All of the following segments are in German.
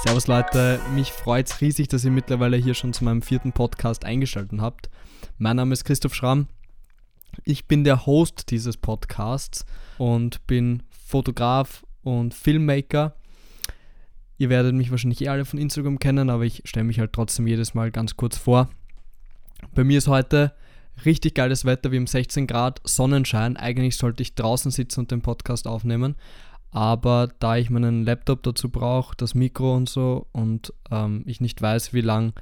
Servus Leute, mich freut es riesig, dass ihr mittlerweile hier schon zu meinem vierten Podcast eingeschaltet habt. Mein Name ist Christoph Schramm. Ich bin der Host dieses Podcasts und bin Fotograf und Filmmaker. Ihr werdet mich wahrscheinlich eh alle von Instagram kennen, aber ich stelle mich halt trotzdem jedes Mal ganz kurz vor. Bei mir ist heute richtig geiles Wetter, wie um 16 Grad, Sonnenschein. Eigentlich sollte ich draußen sitzen und den Podcast aufnehmen, aber da ich meinen Laptop dazu brauche, das Mikro und so und ähm, ich nicht weiß, wie lang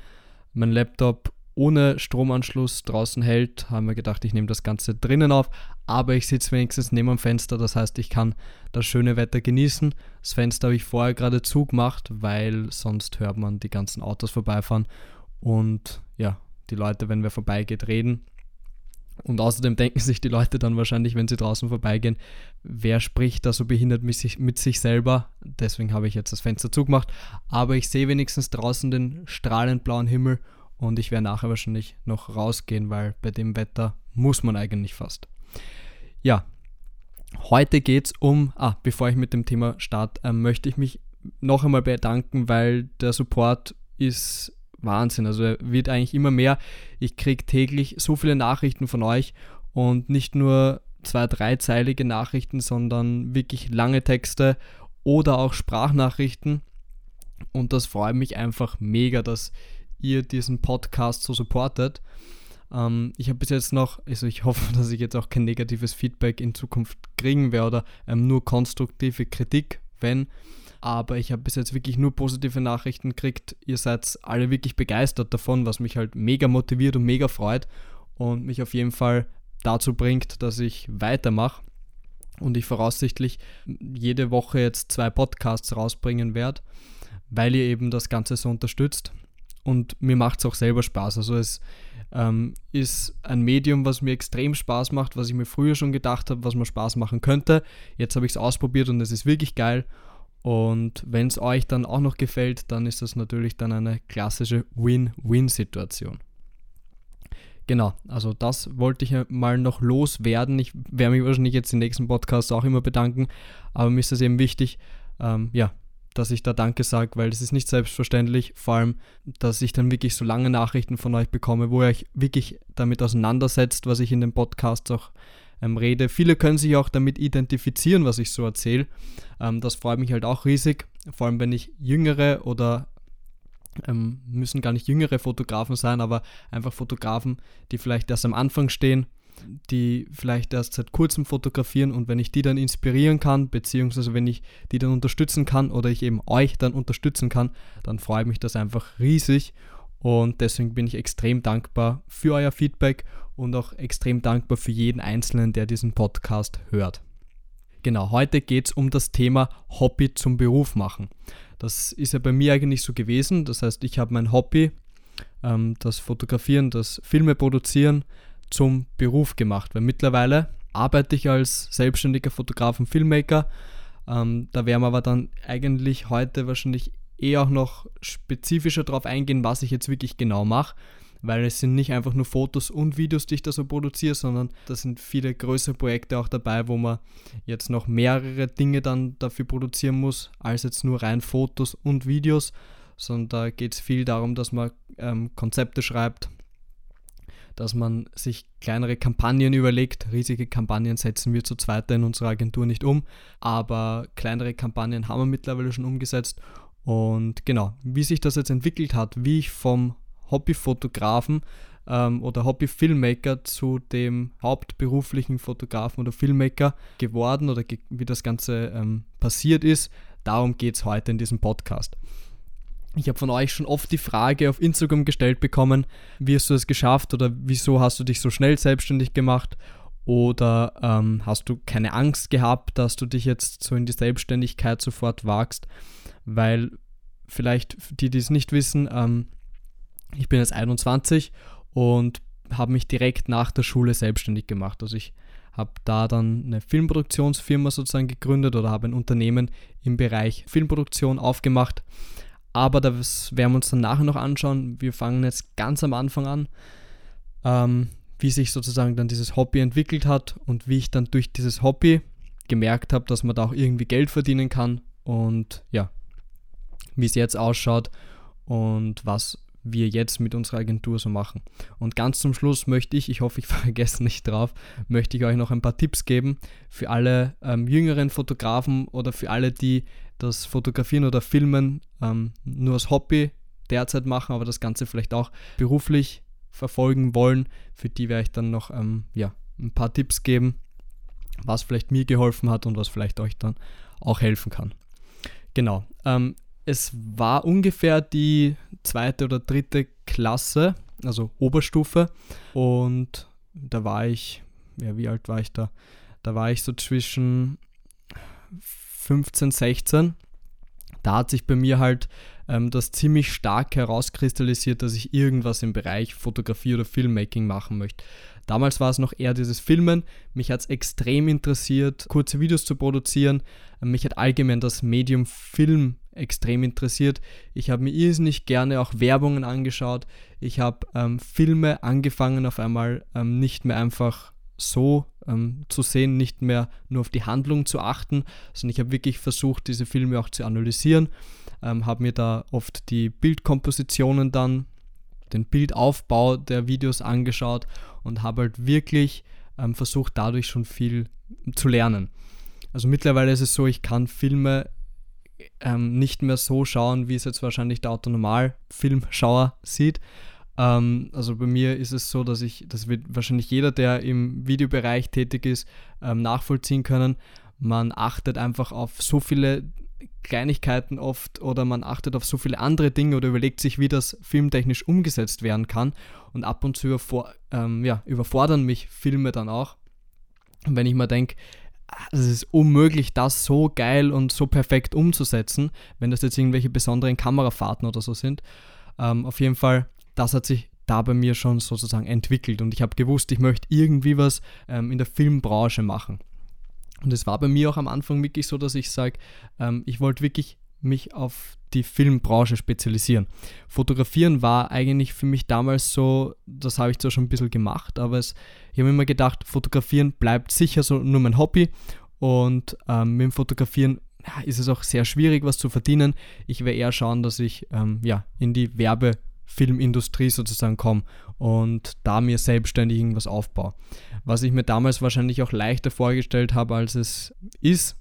mein Laptop ohne Stromanschluss draußen hält, haben wir gedacht, ich nehme das Ganze drinnen auf, aber ich sitze wenigstens neben dem Fenster, das heißt, ich kann das schöne Wetter genießen. Das Fenster habe ich vorher gerade zugemacht, weil sonst hört man die ganzen Autos vorbeifahren und ja, die Leute, wenn wir vorbeigeht, reden. Und außerdem denken sich die Leute dann wahrscheinlich, wenn sie draußen vorbeigehen, wer spricht da so behindert mit sich, mit sich selber. Deswegen habe ich jetzt das Fenster zugemacht. Aber ich sehe wenigstens draußen den strahlend blauen Himmel und ich werde nachher wahrscheinlich noch rausgehen, weil bei dem Wetter muss man eigentlich fast. Ja, heute geht es um, ah, bevor ich mit dem Thema starte, äh, möchte ich mich noch einmal bedanken, weil der Support ist Wahnsinn. Also er wird eigentlich immer mehr. Ich kriege täglich so viele Nachrichten von euch und nicht nur zwei, dreizeilige Nachrichten, sondern wirklich lange Texte oder auch Sprachnachrichten. Und das freut mich einfach mega, dass ihr diesen Podcast so supportet. Ähm, ich habe bis jetzt noch, also ich hoffe, dass ich jetzt auch kein negatives Feedback in Zukunft kriegen werde oder ähm, nur konstruktive Kritik, wenn aber ich habe bis jetzt wirklich nur positive Nachrichten gekriegt. Ihr seid alle wirklich begeistert davon, was mich halt mega motiviert und mega freut und mich auf jeden Fall dazu bringt, dass ich weitermache und ich voraussichtlich jede Woche jetzt zwei Podcasts rausbringen werde, weil ihr eben das Ganze so unterstützt und mir macht es auch selber Spaß. Also es ähm, ist ein Medium, was mir extrem Spaß macht, was ich mir früher schon gedacht habe, was mir Spaß machen könnte. Jetzt habe ich es ausprobiert und es ist wirklich geil und wenn es euch dann auch noch gefällt, dann ist das natürlich dann eine klassische Win-Win-Situation. Genau, also das wollte ich mal noch loswerden. Ich werde mich wahrscheinlich jetzt im nächsten Podcast auch immer bedanken, aber mir ist es eben wichtig, ähm, ja, dass ich da Danke sage, weil es ist nicht selbstverständlich, vor allem, dass ich dann wirklich so lange Nachrichten von euch bekomme, wo ihr euch wirklich damit auseinandersetzt, was ich in dem Podcast auch ähm, rede. Viele können sich auch damit identifizieren, was ich so erzähle. Ähm, das freut mich halt auch riesig, vor allem wenn ich jüngere oder ähm, müssen gar nicht jüngere Fotografen sein, aber einfach Fotografen, die vielleicht erst am Anfang stehen, die vielleicht erst seit kurzem fotografieren und wenn ich die dann inspirieren kann, beziehungsweise wenn ich die dann unterstützen kann oder ich eben euch dann unterstützen kann, dann freut mich das einfach riesig und deswegen bin ich extrem dankbar für euer Feedback und auch extrem dankbar für jeden Einzelnen, der diesen Podcast hört. Genau, heute geht es um das Thema Hobby zum Beruf machen. Das ist ja bei mir eigentlich so gewesen. Das heißt, ich habe mein Hobby, ähm, das Fotografieren, das Filme produzieren, zum Beruf gemacht. Weil mittlerweile arbeite ich als selbstständiger Fotograf und Filmmaker. Ähm, da werden wir aber dann eigentlich heute wahrscheinlich eh auch noch spezifischer darauf eingehen, was ich jetzt wirklich genau mache, weil es sind nicht einfach nur Fotos und Videos, die ich da so produziere, sondern da sind viele größere Projekte auch dabei, wo man jetzt noch mehrere Dinge dann dafür produzieren muss, als jetzt nur rein Fotos und Videos, sondern da geht es viel darum, dass man ähm, Konzepte schreibt, dass man sich kleinere Kampagnen überlegt. Riesige Kampagnen setzen wir zu zweit in unserer Agentur nicht um, aber kleinere Kampagnen haben wir mittlerweile schon umgesetzt und genau, wie sich das jetzt entwickelt hat, wie ich vom Hobbyfotografen ähm, oder Hobbyfilmmaker zu dem hauptberuflichen Fotografen oder Filmmaker geworden oder ge wie das Ganze ähm, passiert ist, darum geht es heute in diesem Podcast. Ich habe von euch schon oft die Frage auf Instagram gestellt bekommen, wie hast du es geschafft oder wieso hast du dich so schnell selbstständig gemacht oder ähm, hast du keine Angst gehabt, dass du dich jetzt so in die Selbstständigkeit sofort wagst? weil vielleicht die, die es nicht wissen, ähm, ich bin jetzt 21 und habe mich direkt nach der Schule selbstständig gemacht. Also ich habe da dann eine Filmproduktionsfirma sozusagen gegründet oder habe ein Unternehmen im Bereich Filmproduktion aufgemacht. Aber das werden wir uns dann nachher noch anschauen. Wir fangen jetzt ganz am Anfang an, ähm, wie sich sozusagen dann dieses Hobby entwickelt hat und wie ich dann durch dieses Hobby gemerkt habe, dass man da auch irgendwie Geld verdienen kann. Und ja, wie es jetzt ausschaut und was wir jetzt mit unserer Agentur so machen. Und ganz zum Schluss möchte ich, ich hoffe, ich vergesse nicht drauf, möchte ich euch noch ein paar Tipps geben für alle ähm, jüngeren Fotografen oder für alle, die das Fotografieren oder Filmen ähm, nur als Hobby derzeit machen, aber das Ganze vielleicht auch beruflich verfolgen wollen. Für die werde ich dann noch ähm, ja, ein paar Tipps geben, was vielleicht mir geholfen hat und was vielleicht euch dann auch helfen kann. Genau. Ähm, es war ungefähr die zweite oder dritte Klasse, also Oberstufe. Und da war ich, ja, wie alt war ich da? Da war ich so zwischen 15, 16. Da hat sich bei mir halt ähm, das ziemlich stark herauskristallisiert, dass ich irgendwas im Bereich Fotografie oder Filmmaking machen möchte. Damals war es noch eher dieses Filmen. Mich hat es extrem interessiert, kurze Videos zu produzieren. Mich hat allgemein das Medium Film extrem interessiert. Ich habe mir irrsinnig gerne auch Werbungen angeschaut. Ich habe ähm, Filme angefangen auf einmal ähm, nicht mehr einfach so ähm, zu sehen, nicht mehr nur auf die Handlung zu achten, sondern ich habe wirklich versucht, diese Filme auch zu analysieren, ähm, habe mir da oft die Bildkompositionen dann, den Bildaufbau der Videos angeschaut und habe halt wirklich ähm, versucht, dadurch schon viel zu lernen. Also mittlerweile ist es so, ich kann Filme ähm, nicht mehr so schauen, wie es jetzt wahrscheinlich der Autonormal-Filmschauer sieht, ähm, also bei mir ist es so, dass ich, das wird wahrscheinlich jeder, der im Videobereich tätig ist, ähm, nachvollziehen können. Man achtet einfach auf so viele Kleinigkeiten oft oder man achtet auf so viele andere Dinge oder überlegt sich, wie das filmtechnisch umgesetzt werden kann. Und ab und zu überfor ähm, ja, überfordern mich Filme dann auch. Und wenn ich mir denke, es ist unmöglich, das so geil und so perfekt umzusetzen, wenn das jetzt irgendwelche besonderen Kamerafahrten oder so sind. Ähm, auf jeden Fall das hat sich da bei mir schon sozusagen entwickelt und ich habe gewusst, ich möchte irgendwie was ähm, in der Filmbranche machen. Und es war bei mir auch am Anfang wirklich so, dass ich sage, ähm, ich wollte wirklich mich auf die Filmbranche spezialisieren. Fotografieren war eigentlich für mich damals so, das habe ich zwar schon ein bisschen gemacht, aber es, ich habe immer gedacht, Fotografieren bleibt sicher so nur mein Hobby und ähm, mit dem Fotografieren ist es auch sehr schwierig, was zu verdienen. Ich werde eher schauen, dass ich ähm, ja, in die Werbe- Filmindustrie sozusagen komme und da mir selbstständig irgendwas aufbaue. Was ich mir damals wahrscheinlich auch leichter vorgestellt habe, als es ist,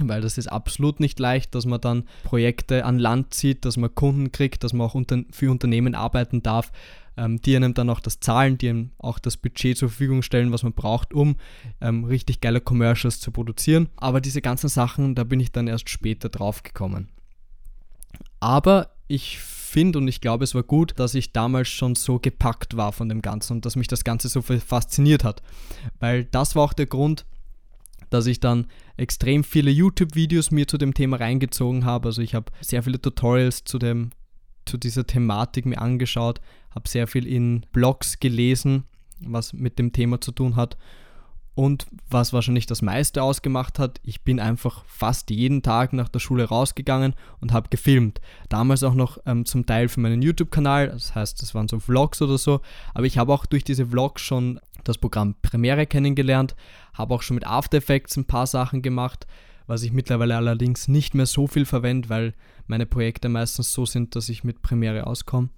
weil das ist absolut nicht leicht, dass man dann Projekte an Land zieht, dass man Kunden kriegt, dass man auch unter, für Unternehmen arbeiten darf, ähm, die einem dann auch das zahlen, die einem auch das Budget zur Verfügung stellen, was man braucht, um ähm, richtig geile Commercials zu produzieren. Aber diese ganzen Sachen, da bin ich dann erst später drauf gekommen. Aber ich finde und ich glaube, es war gut, dass ich damals schon so gepackt war von dem Ganzen und dass mich das Ganze so fasziniert hat. Weil das war auch der Grund, dass ich dann extrem viele YouTube-Videos mir zu dem Thema reingezogen habe. Also ich habe sehr viele Tutorials zu, dem, zu dieser Thematik mir angeschaut, habe sehr viel in Blogs gelesen, was mit dem Thema zu tun hat und was wahrscheinlich das meiste ausgemacht hat, ich bin einfach fast jeden Tag nach der Schule rausgegangen und habe gefilmt. Damals auch noch ähm, zum Teil für meinen YouTube-Kanal, das heißt, das waren so Vlogs oder so. Aber ich habe auch durch diese Vlogs schon das Programm Premiere kennengelernt, habe auch schon mit After Effects ein paar Sachen gemacht, was ich mittlerweile allerdings nicht mehr so viel verwende, weil meine Projekte meistens so sind, dass ich mit Premiere auskomme.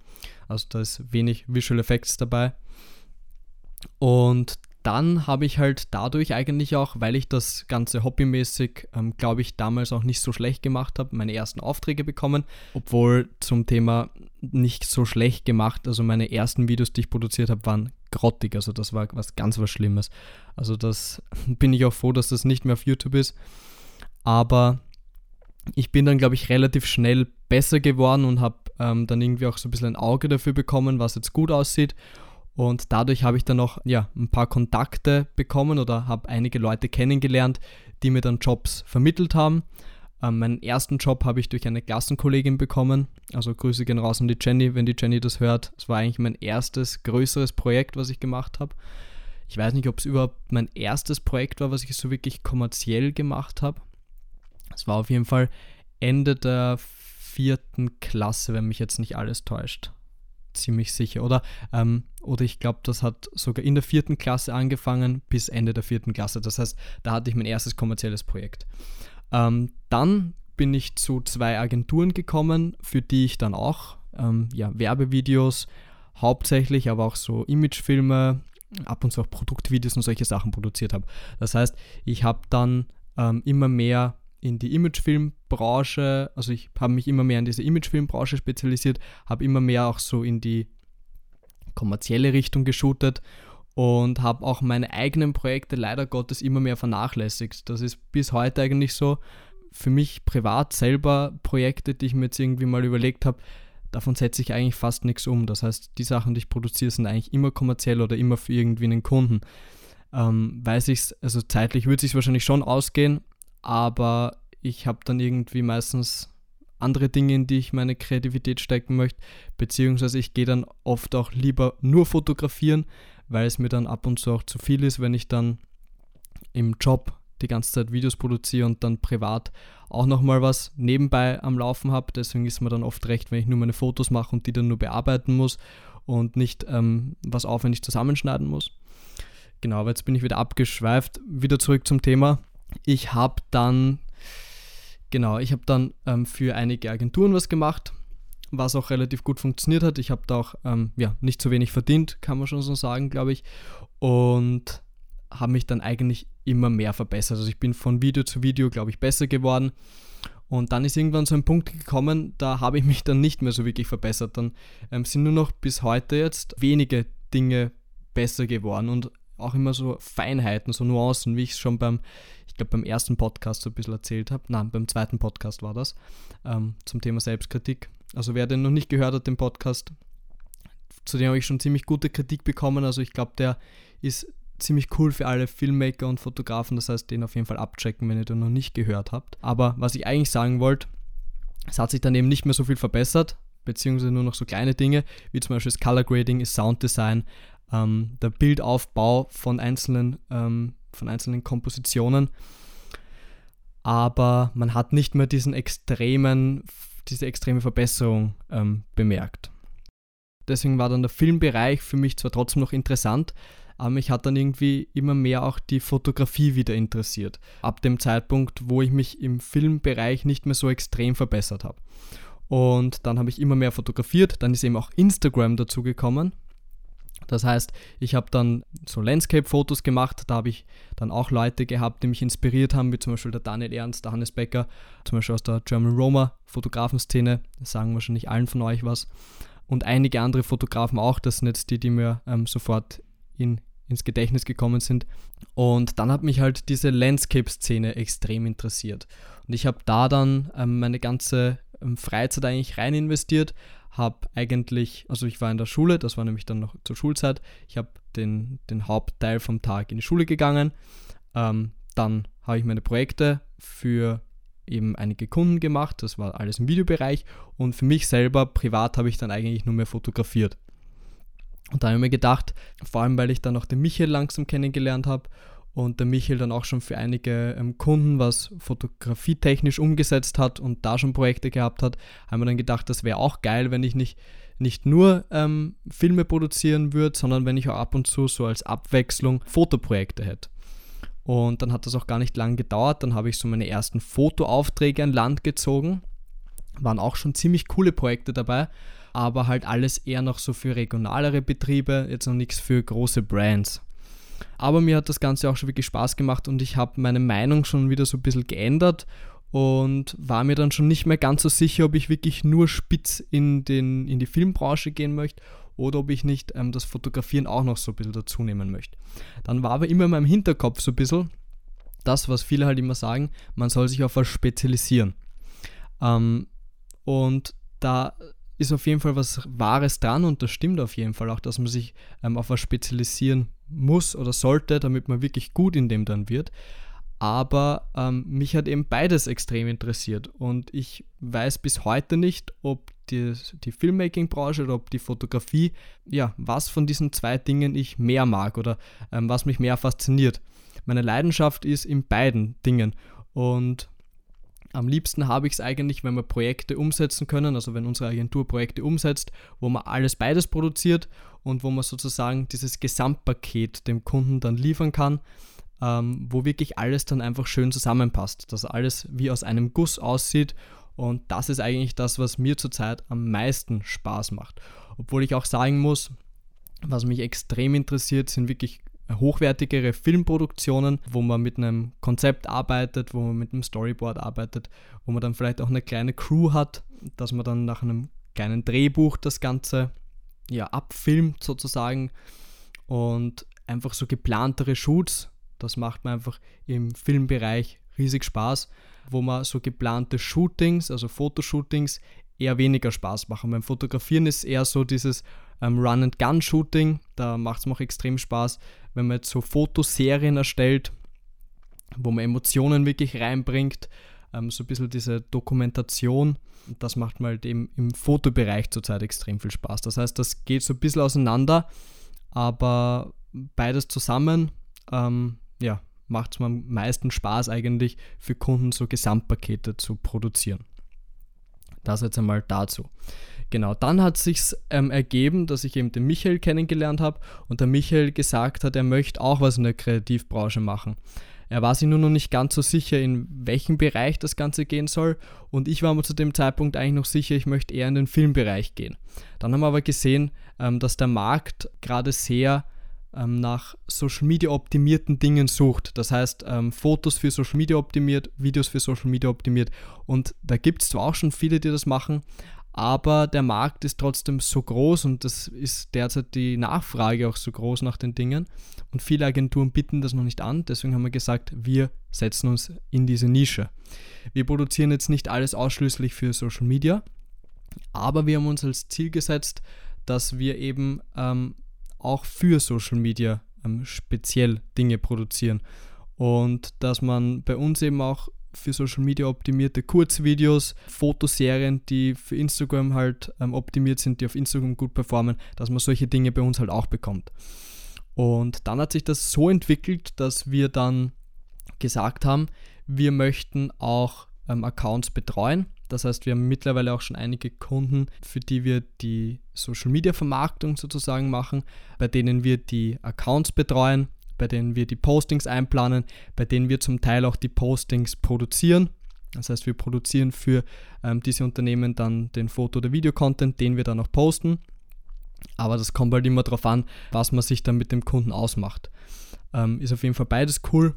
Also da ist wenig Visual Effects dabei. Und dann habe ich halt dadurch eigentlich auch, weil ich das Ganze hobbymäßig, ähm, glaube ich, damals auch nicht so schlecht gemacht habe, meine ersten Aufträge bekommen. Obwohl zum Thema nicht so schlecht gemacht, also meine ersten Videos, die ich produziert habe, waren grottig. Also das war was ganz was Schlimmes. Also das bin ich auch froh, dass das nicht mehr auf YouTube ist. Aber ich bin dann, glaube ich, relativ schnell besser geworden und habe ähm, dann irgendwie auch so ein bisschen ein Auge dafür bekommen, was jetzt gut aussieht. Und dadurch habe ich dann noch ja, ein paar Kontakte bekommen oder habe einige Leute kennengelernt, die mir dann Jobs vermittelt haben. Ähm, meinen ersten Job habe ich durch eine Klassenkollegin bekommen. Also Grüße gehen raus an die Jenny, wenn die Jenny das hört. Es war eigentlich mein erstes größeres Projekt, was ich gemacht habe. Ich weiß nicht, ob es überhaupt mein erstes Projekt war, was ich so wirklich kommerziell gemacht habe. Es war auf jeden Fall Ende der vierten Klasse, wenn mich jetzt nicht alles täuscht ziemlich sicher. Oder, ähm, oder ich glaube, das hat sogar in der vierten Klasse angefangen bis Ende der vierten Klasse. Das heißt, da hatte ich mein erstes kommerzielles Projekt. Ähm, dann bin ich zu zwei Agenturen gekommen, für die ich dann auch ähm, ja, Werbevideos hauptsächlich, aber auch so Imagefilme, ab und zu auch Produktvideos und solche Sachen produziert habe. Das heißt, ich habe dann ähm, immer mehr in die Imagefilmbranche, also ich habe mich immer mehr in diese Imagefilmbranche spezialisiert, habe immer mehr auch so in die kommerzielle Richtung geshootet und habe auch meine eigenen Projekte leider Gottes immer mehr vernachlässigt. Das ist bis heute eigentlich so. Für mich privat selber Projekte, die ich mir jetzt irgendwie mal überlegt habe, davon setze ich eigentlich fast nichts um. Das heißt, die Sachen, die ich produziere, sind eigentlich immer kommerziell oder immer für irgendwie einen Kunden. Ähm, weiß ich also zeitlich würde es wahrscheinlich schon ausgehen, aber ich habe dann irgendwie meistens andere Dinge, in die ich meine Kreativität stecken möchte, beziehungsweise ich gehe dann oft auch lieber nur fotografieren, weil es mir dann ab und zu auch zu viel ist, wenn ich dann im Job die ganze Zeit Videos produziere und dann privat auch nochmal was nebenbei am Laufen habe. Deswegen ist mir dann oft recht, wenn ich nur meine Fotos mache und die dann nur bearbeiten muss und nicht ähm, was aufwendig zusammenschneiden muss. Genau, aber jetzt bin ich wieder abgeschweift. Wieder zurück zum Thema. Ich habe dann, genau, ich habe dann ähm, für einige Agenturen was gemacht, was auch relativ gut funktioniert hat. Ich habe da auch ähm, ja, nicht zu wenig verdient, kann man schon so sagen, glaube ich. Und habe mich dann eigentlich immer mehr verbessert. Also ich bin von Video zu Video, glaube ich, besser geworden. Und dann ist irgendwann so ein Punkt gekommen, da habe ich mich dann nicht mehr so wirklich verbessert. Dann ähm, sind nur noch bis heute jetzt wenige Dinge besser geworden und auch immer so Feinheiten, so Nuancen, wie ich es schon beim, ich glaube, beim ersten Podcast so ein bisschen erzählt habe. Nein, beim zweiten Podcast war das, ähm, zum Thema Selbstkritik. Also wer den noch nicht gehört hat, den Podcast, zu dem habe ich schon ziemlich gute Kritik bekommen. Also ich glaube, der ist ziemlich cool für alle Filmmaker und Fotografen. Das heißt, den auf jeden Fall abchecken, wenn ihr den noch nicht gehört habt. Aber was ich eigentlich sagen wollte, es hat sich dann eben nicht mehr so viel verbessert, beziehungsweise nur noch so kleine Dinge, wie zum Beispiel das Color Grading, das Sounddesign, ähm, der Bildaufbau von einzelnen, ähm, von einzelnen Kompositionen. Aber man hat nicht mehr diesen extremen, diese extreme Verbesserung ähm, bemerkt. Deswegen war dann der Filmbereich für mich zwar trotzdem noch interessant, aber mich hat dann irgendwie immer mehr auch die Fotografie wieder interessiert. Ab dem Zeitpunkt, wo ich mich im Filmbereich nicht mehr so extrem verbessert habe. Und dann habe ich immer mehr fotografiert, dann ist eben auch Instagram dazu gekommen. Das heißt, ich habe dann so Landscape-Fotos gemacht, da habe ich dann auch Leute gehabt, die mich inspiriert haben, wie zum Beispiel der Daniel Ernst, der Hannes Becker, zum Beispiel aus der German Roma Fotografenszene, das sagen wahrscheinlich allen von euch was. Und einige andere Fotografen auch, das sind jetzt die, die mir ähm, sofort in ins Gedächtnis gekommen sind. Und dann hat mich halt diese Landscape-Szene extrem interessiert. Und ich habe da dann ähm, meine ganze ähm, Freizeit eigentlich rein investiert, habe eigentlich, also ich war in der Schule, das war nämlich dann noch zur Schulzeit, ich habe den, den Hauptteil vom Tag in die Schule gegangen, ähm, dann habe ich meine Projekte für eben einige Kunden gemacht, das war alles im Videobereich und für mich selber privat habe ich dann eigentlich nur mehr fotografiert. Und da habe ich mir gedacht, vor allem weil ich dann auch den Michael langsam kennengelernt habe und der Michael dann auch schon für einige ähm, Kunden was fotografietechnisch umgesetzt hat und da schon Projekte gehabt hat, haben wir dann gedacht, das wäre auch geil, wenn ich nicht, nicht nur ähm, Filme produzieren würde, sondern wenn ich auch ab und zu so als Abwechslung Fotoprojekte hätte. Und dann hat das auch gar nicht lange gedauert, dann habe ich so meine ersten Fotoaufträge an Land gezogen, waren auch schon ziemlich coole Projekte dabei aber halt alles eher noch so für regionalere Betriebe, jetzt noch nichts für große Brands. Aber mir hat das Ganze auch schon wirklich Spaß gemacht und ich habe meine Meinung schon wieder so ein bisschen geändert und war mir dann schon nicht mehr ganz so sicher, ob ich wirklich nur spitz in, den, in die Filmbranche gehen möchte oder ob ich nicht ähm, das Fotografieren auch noch so ein bisschen dazu nehmen möchte. Dann war aber immer in meinem Hinterkopf so ein bisschen das, was viele halt immer sagen, man soll sich auf was spezialisieren. Ähm, und da ist auf jeden Fall was Wahres dran und das stimmt auf jeden Fall auch, dass man sich ähm, auf was spezialisieren muss oder sollte, damit man wirklich gut in dem dann wird. Aber ähm, mich hat eben beides extrem interessiert und ich weiß bis heute nicht, ob die, die Filmmaking-Branche oder ob die Fotografie, ja, was von diesen zwei Dingen ich mehr mag oder ähm, was mich mehr fasziniert. Meine Leidenschaft ist in beiden Dingen und am liebsten habe ich es eigentlich, wenn wir Projekte umsetzen können, also wenn unsere Agentur Projekte umsetzt, wo man alles beides produziert und wo man sozusagen dieses Gesamtpaket dem Kunden dann liefern kann. ähm, wo wirklich alles dann einfach schön zusammenpasst, dass alles wie aus einem Guss aussieht und das ist eigentlich das, was mir zurzeit am meisten Spaß macht. Obwohl ich auch sagen muss, was mich extrem interessiert, sind wirklich hochwertigere Filmproduktionen, wo man mit einem Konzept arbeitet, wo man mit einem Storyboard arbeitet, wo man dann vielleicht auch eine kleine Crew hat, dass man dann nach einem kleinen Drehbuch das Ganze ja abfilmt sozusagen und einfach so geplantere Shoots, das macht mir einfach im Filmbereich riesig Spaß, wo man so geplante Shootings, also Fotoshootings, eher weniger Spaß machen. Beim Fotografieren ist eher so dieses ähm, Run-and-Gun-Shooting, da macht es mir auch extrem Spaß, wenn man jetzt so Fotoserien erstellt, wo man Emotionen wirklich reinbringt, ähm, so ein bisschen diese Dokumentation. Das macht mir halt eben im Fotobereich zurzeit extrem viel Spaß. Das heißt, das geht so ein bisschen auseinander, aber beides zusammen, ähm, ja, macht es mir am meisten Spaß eigentlich für Kunden so Gesamtpakete zu produzieren. Das jetzt einmal dazu. Genau, dann hat sich ähm, ergeben, dass ich eben den Michael kennengelernt habe und der Michael gesagt hat, er möchte auch was in der Kreativbranche machen. Er war sich nur noch nicht ganz so sicher, in welchem Bereich das Ganze gehen soll. Und ich war mir zu dem Zeitpunkt eigentlich noch sicher, ich möchte eher in den Filmbereich gehen. Dann haben wir aber gesehen, ähm, dass der Markt gerade sehr ähm, nach Social Media optimierten Dingen sucht. Das heißt, ähm, Fotos für Social Media optimiert, Videos für Social Media optimiert. Und da gibt es zwar auch schon viele, die das machen, aber der Markt ist trotzdem so groß und das ist derzeit die Nachfrage auch so groß nach den Dingen. Und viele Agenturen bieten das noch nicht an. Deswegen haben wir gesagt, wir setzen uns in diese Nische. Wir produzieren jetzt nicht alles ausschließlich für Social Media, aber wir haben uns als Ziel gesetzt, dass wir eben ähm, auch für Social Media ähm, speziell Dinge produzieren. Und dass man bei uns eben auch für Social Media optimierte Kurzvideos, Fotoserien, die für Instagram halt ähm, optimiert sind, die auf Instagram gut performen, dass man solche Dinge bei uns halt auch bekommt. Und dann hat sich das so entwickelt, dass wir dann gesagt haben, wir möchten auch ähm, Accounts betreuen. Das heißt, wir haben mittlerweile auch schon einige Kunden, für die wir die Social Media Vermarktung sozusagen machen, bei denen wir die Accounts betreuen bei denen wir die Postings einplanen, bei denen wir zum Teil auch die Postings produzieren. Das heißt, wir produzieren für ähm, diese Unternehmen dann den Foto- oder Videocontent, den wir dann auch posten. Aber das kommt halt immer darauf an, was man sich dann mit dem Kunden ausmacht. Ähm, ist auf jeden Fall beides cool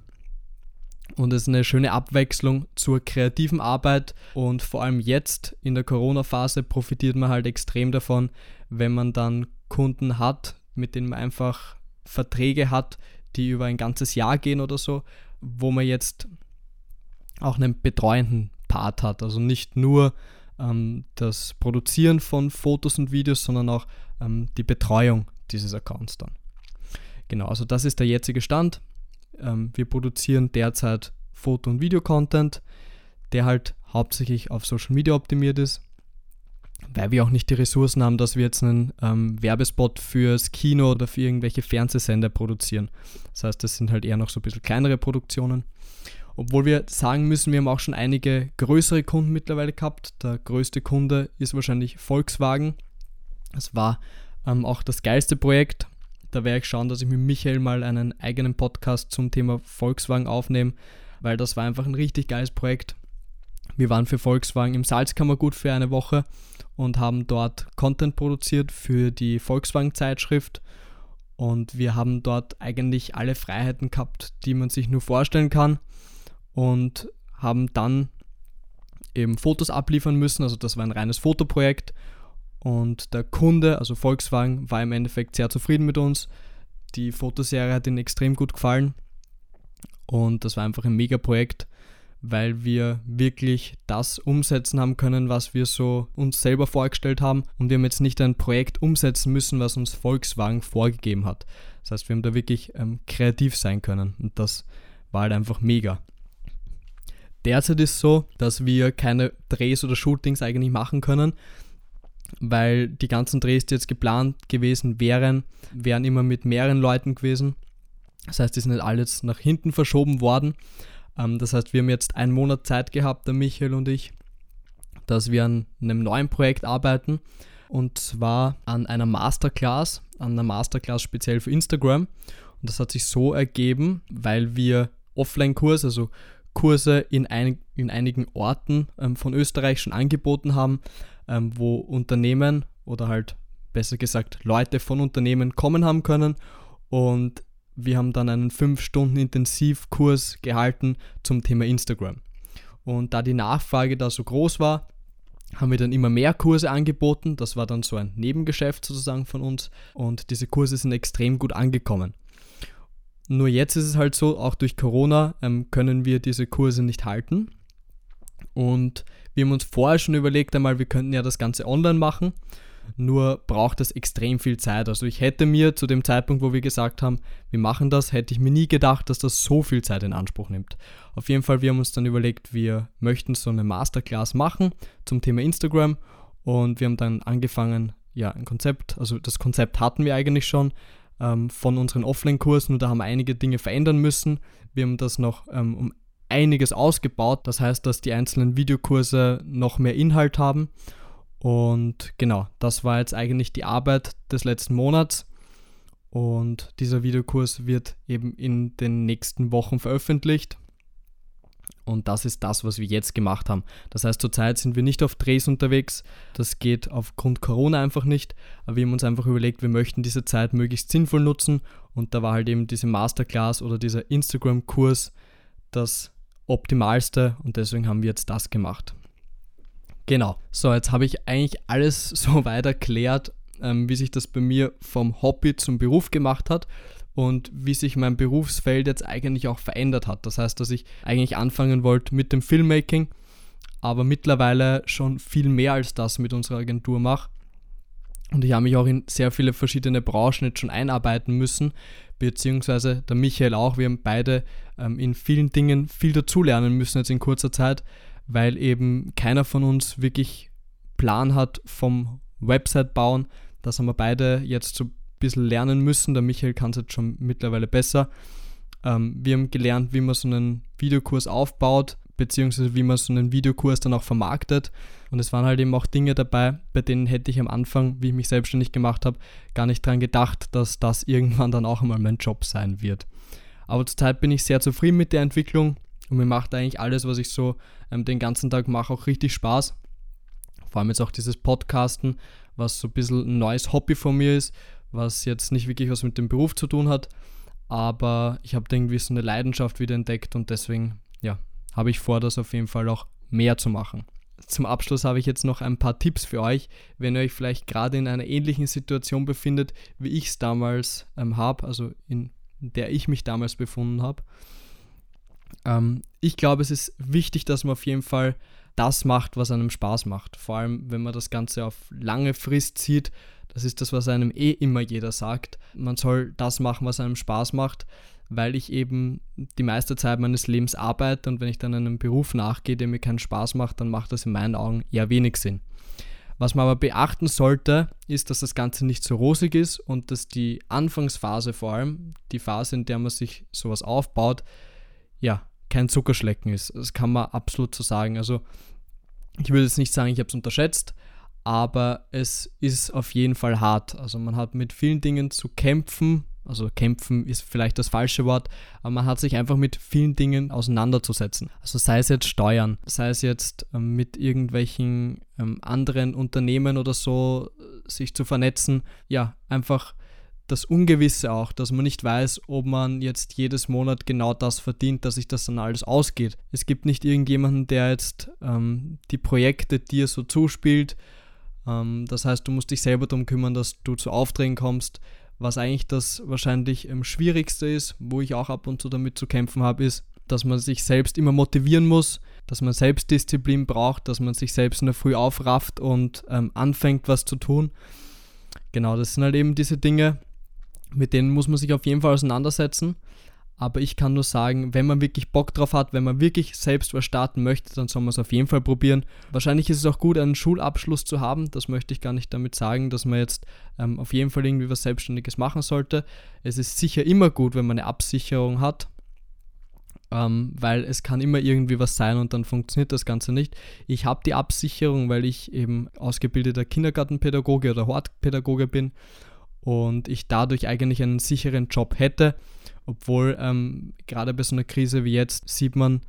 und es ist eine schöne Abwechslung zur kreativen Arbeit und vor allem jetzt in der Corona-Phase profitiert man halt extrem davon, wenn man dann Kunden hat, mit denen man einfach Verträge hat, die über ein ganzes Jahr gehen oder so, wo man jetzt auch einen betreuenden Part hat. Also nicht nur ähm, das Produzieren von Fotos und Videos, sondern auch ähm, die Betreuung dieses Accounts dann. Genau, also das ist der jetzige Stand. Ähm, wir produzieren derzeit Foto- und Video-Content, der halt hauptsächlich auf Social Media optimiert ist weil wir auch nicht die Ressourcen haben, dass wir jetzt einen ähm, Werbespot fürs Kino oder für irgendwelche Fernsehsender produzieren. Das heißt, das sind halt eher noch so ein bisschen kleinere Produktionen. Obwohl wir sagen müssen, wir haben auch schon einige größere Kunden mittlerweile gehabt. Der größte Kunde ist wahrscheinlich Volkswagen. Das war ähm, auch das geilste Projekt. Da werde ich schauen, dass ich mit Michael mal einen eigenen Podcast zum Thema Volkswagen aufnehme, weil das war einfach ein richtig geiles Projekt. Wir waren für Volkswagen im Salzkammergut für eine Woche und haben dort Content produziert für die Volkswagen-Zeitschrift. Und wir haben dort eigentlich alle Freiheiten gehabt, die man sich nur vorstellen kann. Und haben dann eben Fotos abliefern müssen. Also das war ein reines Fotoprojekt. Und der Kunde, also Volkswagen, war im Endeffekt sehr zufrieden mit uns. Die Fotoserie hat ihm extrem gut gefallen. Und das war einfach ein mega Projekt weil wir wirklich das umsetzen haben können, was wir so uns selber vorgestellt haben. Und wir haben jetzt nicht ein Projekt umsetzen müssen, was uns Volkswagen vorgegeben hat. Das heißt, wir haben da wirklich ähm, kreativ sein können. Und das war halt einfach mega. Derzeit ist so, dass wir keine Drehs oder Shootings eigentlich machen können, weil die ganzen Drehs, die jetzt geplant gewesen wären, wären immer mit mehreren Leuten gewesen. Das heißt, die sind nicht alles nach hinten verschoben worden. Ähm, das heißt, wir haben jetzt einen Monat Zeit gehabt, der Michael und ich, dass wir an einem neuen Projekt arbeiten. Und zwar an einer Masterclass, an einer Masterclass speziell für Instagram. Und das hat sich so ergeben, weil wir Offline-Kurse, also Kurse in, ein, in einigen Orten ähm, von Österreich schon angeboten haben, ähm, wo Unternehmen oder halt besser gesagt Leute von Unternehmen kommen haben können. Und wir haben dann einen 5 Stunden Intensivkurs gehalten zum Thema Instagram. Und da die Nachfrage da so groß war, haben wir dann immer mehr Kurse angeboten. Das war dann so ein Nebengeschäft sozusagen von uns. Und diese Kurse sind extrem gut angekommen. Nur jetzt ist es halt so, auch durch Corona ähm, können wir diese Kurse nicht halten. Und wir haben uns vorher schon überlegt einmal, wir könnten ja das Ganze online machen. Nur braucht das extrem viel Zeit. Also ich hätte mir zu dem Zeitpunkt, wo wir gesagt haben, wir machen das, hätte ich mir nie gedacht, dass das so viel Zeit in Anspruch nimmt. Auf jeden Fall, wir haben uns dann überlegt, wir möchten so eine Masterclass machen zum Thema Instagram und wir haben dann angefangen, ja, ein Konzept, also das Konzept hatten wir eigentlich schon ähm, von unseren Offline-Kursen und da haben wir einige Dinge verändern müssen. Wir haben das noch ähm, um einiges ausgebaut, das heißt, dass die einzelnen Videokurse noch mehr Inhalt haben und genau, das war jetzt eigentlich die Arbeit des letzten Monats. Und dieser Videokurs wird eben in den nächsten Wochen veröffentlicht. Und das ist das, was wir jetzt gemacht haben. Das heißt, zurzeit sind wir nicht auf Drehs unterwegs. Das geht aufgrund Corona einfach nicht. Aber wir haben uns einfach überlegt, wir möchten diese Zeit möglichst sinnvoll nutzen. Und da war halt eben diese Masterclass oder dieser Instagram-Kurs das Optimalste. Und deswegen haben wir jetzt das gemacht. Genau. So, jetzt habe ich eigentlich alles so weit erklärt, ähm, wie sich das bei mir vom Hobby zum Beruf gemacht hat und wie sich mein Berufsfeld jetzt eigentlich auch verändert hat. Das heißt, dass ich eigentlich anfangen wollte mit dem Filmmaking, aber mittlerweile schon viel mehr als das mit unserer Agentur mache. Und ich habe mich auch in sehr viele verschiedene Branchen jetzt schon einarbeiten müssen, beziehungsweise der Michael auch. Wir haben beide ähm, in vielen Dingen viel dazulernen müssen jetzt in kurzer Zeit, weil eben keiner von uns wirklich Plan hat vom Website bauen. Das haben wir beide jetzt so ein bisschen lernen müssen. Der Michael kann es jetzt schon mittlerweile besser. Ähm, wir haben gelernt, wie man so einen Videokurs aufbaut, beziehungsweise wie man so einen Videokurs dann auch vermarktet. Und es waren halt eben auch Dinge dabei, bei denen hätte ich am Anfang, wie ich mich selbstständig gemacht habe, gar nicht dran gedacht, dass das irgendwann dann auch einmal mein Job sein wird. Aber zurzeit bin ich sehr zufrieden mit der Entwicklung. Und mir macht eigentlich alles, was ich so ähm, den ganzen Tag mache, auch richtig Spaß. Vor allem jetzt auch dieses Podcasten, was so ein bisschen ein neues Hobby von mir ist, was jetzt nicht wirklich was mit dem Beruf zu tun hat. Aber ich habe irgendwie so eine Leidenschaft wieder entdeckt und deswegen, ja, habe ich vor, das auf jeden Fall auch mehr zu machen. Zum Abschluss habe ich jetzt noch ein paar Tipps für euch, wenn ihr euch vielleicht gerade in einer ähnlichen Situation befindet, wie ich es damals ähm, habe, also in der ich mich damals befunden habe. Ähm, ich glaube, es ist wichtig, dass man auf jeden Fall das macht, was einem Spaß macht. Vor allem, wenn man das Ganze auf lange Frist sieht. Das ist das, was einem eh immer jeder sagt. Man soll das machen, was einem Spaß macht, weil ich eben die meiste Zeit meines Lebens arbeite und wenn ich dann einem Beruf nachgehe, der mir keinen Spaß macht, dann macht das in meinen Augen eher wenig Sinn. Was man aber beachten sollte, ist, dass das Ganze nicht so rosig ist und dass die Anfangsphase vor allem, die Phase, in der man sich sowas aufbaut, ja, kein Zuckerschlecken ist. Das kann man absolut so sagen. Also ich würde jetzt nicht sagen, ich habe es unterschätzt, aber es ist auf jeden Fall hart. Also man hat mit vielen Dingen zu kämpfen. Also kämpfen ist vielleicht das falsche Wort, aber man hat sich einfach mit vielen Dingen auseinanderzusetzen. Also sei es jetzt Steuern, sei es jetzt ähm, mit irgendwelchen ähm, anderen Unternehmen oder so äh, sich zu vernetzen. Ja, einfach das Ungewisse auch, dass man nicht weiß, ob man jetzt jedes Monat genau das verdient, dass sich das dann alles ausgeht. Es gibt nicht irgendjemanden, der jetzt ähm, die Projekte dir so zuspielt. Ähm, das heißt, du musst dich selber darum kümmern, dass du zu Aufträgen kommst. Was eigentlich das wahrscheinlich ähm, Schwierigste ist, wo ich auch ab und zu damit zu kämpfen habe, ist, dass man sich selbst immer motivieren muss, dass man Selbstdisziplin braucht, dass man sich selbst in der Früh aufrafft und ähm, anfängt, was zu tun. Genau, das sind halt eben diese Dinge, mit denen muss man sich auf jeden Fall auseinandersetzen. Aber ich kann nur sagen, wenn man wirklich Bock drauf hat, wenn man wirklich selbst was starten möchte, dann soll man es auf jeden Fall probieren. Wahrscheinlich ist es auch gut, einen Schulabschluss zu haben. Das möchte ich gar nicht damit sagen, dass man jetzt ähm, auf jeden Fall irgendwie was Selbstständiges machen sollte. Es ist sicher immer gut, wenn man eine Absicherung hat, ähm, weil es kann immer irgendwie was sein und dann funktioniert das Ganze nicht. Ich habe die Absicherung, weil ich eben ausgebildeter Kindergartenpädagoge oder Hortpädagoge bin und ich dadurch eigentlich einen sicheren Job hätte, obwohl ähm, gerade bei so einer Krise wie jetzt sieht man,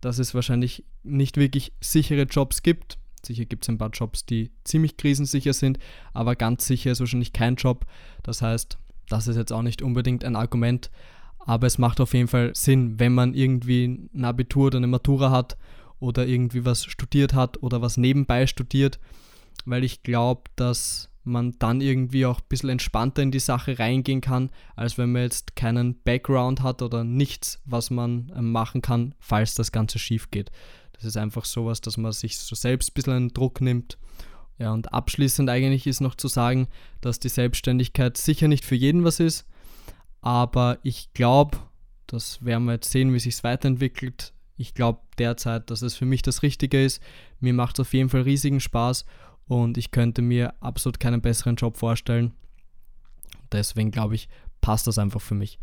dass es wahrscheinlich nicht wirklich sichere Jobs gibt. Sicher gibt es ein paar Jobs, die ziemlich krisensicher sind, aber ganz sicher ist wahrscheinlich kein Job. Das heißt, das ist jetzt auch nicht unbedingt ein Argument, aber es macht auf jeden Fall Sinn, wenn man irgendwie ein Abitur oder eine Matura hat oder irgendwie was studiert hat oder was nebenbei studiert, weil ich glaube, dass man dann irgendwie auch ein bisschen entspannter in die Sache reingehen kann, als wenn man jetzt keinen Background hat oder nichts, was man ähm, machen kann, falls das Ganze schief geht. Das ist einfach sowas, dass man sich so selbst ein bisschen einen Druck nimmt. Ja, und abschließend eigentlich ist noch zu sagen, dass die Selbstständigkeit sicher nicht für jeden was ist, aber ich glaube, das werden wir jetzt sehen, wie sich es weiterentwickelt. Ich glaube derzeit, dass es für mich das Richtige ist. Mir macht es auf jeden Fall riesigen Spaß und ich könnte mir absolut keinen besseren Job vorstellen. Deswegen glaube ich, passt das einfach für mich.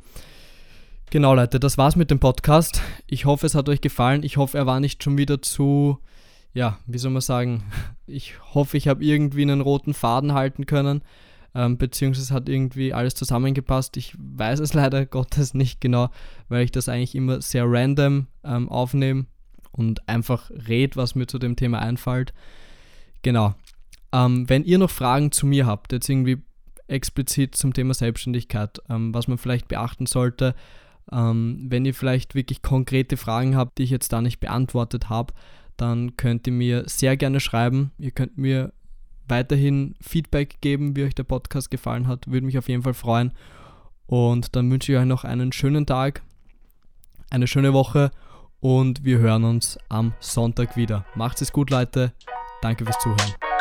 Genau, Leute, das war's mit dem Podcast. Ich hoffe, es hat euch gefallen. Ich hoffe, er war nicht schon wieder zu, ja, wie soll man sagen, ich hoffe, ich habe irgendwie einen roten Faden halten können, ähm, beziehungsweise hat irgendwie alles zusammengepasst. Ich weiß es leider Gottes nicht genau, weil ich das eigentlich immer sehr random ähm, aufnehme und einfach red, was mir zu dem Thema einfällt. Genau. Ähm, wenn ihr noch Fragen zu mir habt, jetzt irgendwie explizit zum Thema Selbstständigkeit, ähm, was man vielleicht beachten sollte, ähm, wenn ihr vielleicht wirklich konkrete Fragen habt, die ich jetzt da nicht beantwortet habe, dann könnt ihr mir sehr gerne schreiben. Ihr könnt mir weiterhin Feedback geben, wie euch der Podcast gefallen hat. Würde mich auf jeden Fall freuen. Und dann wünsche ich euch noch einen schönen Tag, eine schöne Woche und wir hören uns am Sonntag wieder. Macht es gut, Leute. Danke fürs Zuhören.